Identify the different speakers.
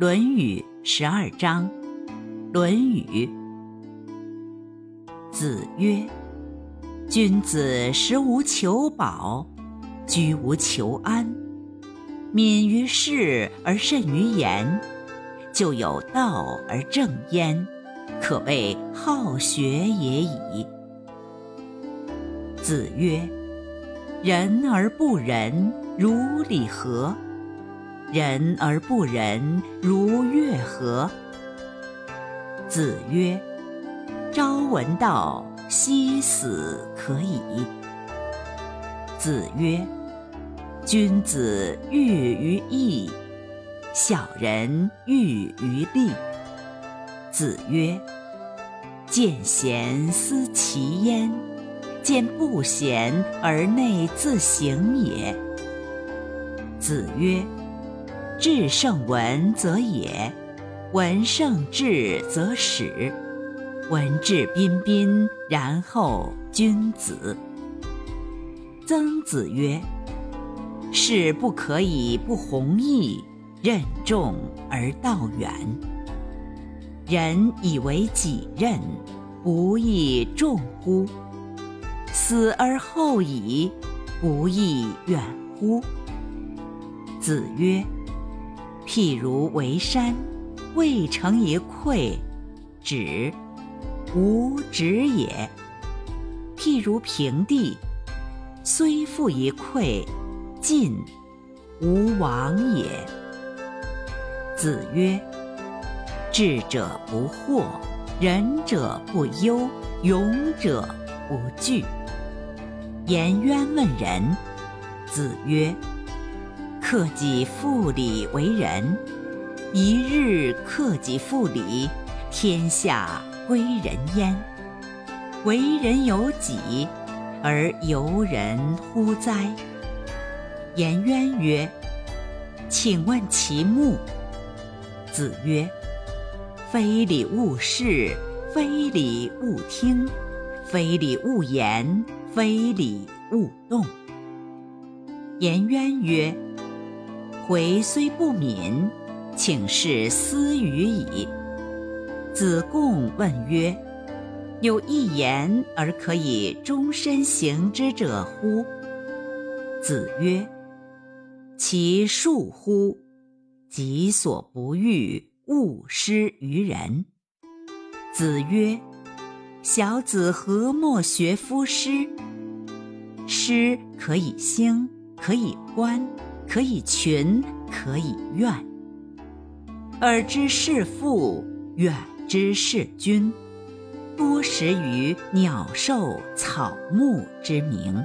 Speaker 1: 论语》十二章，《论语》子曰：“君子食无求饱，居无求安，敏于事而慎于言，就有道而正焉，可谓好学也已。”子曰：“仁而不仁，如礼何？仁而不仁，如乐何？”子曰：“朝闻道，夕死可矣。”子曰：“君子喻于义，小人喻于利。”子曰：“见贤思齐焉。”见不贤而内自省也。子曰：“至圣文则也，文圣至则始，文质彬彬，然后君子。”曾子曰：“事不可以不弘毅，任重而道远。人以为己任，不亦重乎？”死而后已，不亦远乎？子曰：“譬如为山，未成一篑，止，无止也；譬如平地，虽复一篑，进，无往也。”子曰：“智者不惑，仁者不忧，勇者不惧。”颜渊问仁，子曰：“克己复礼为仁。一日克己复礼，天下归仁焉。为人有己，而由人乎哉？”颜渊曰：“请问其目。”子曰：“非礼勿视，非礼勿听，非礼勿言。”非礼勿动。颜渊曰：“回虽不敏，请示斯语矣。”子贡问曰：“有一言而可以终身行之者乎？”子曰：“其恕乎！己所不欲，勿施于人。”子曰。小子何莫学夫诗？诗可以兴，可以观，可以群，可以怨。尔之事父，远之事君，多识于鸟兽草木之名。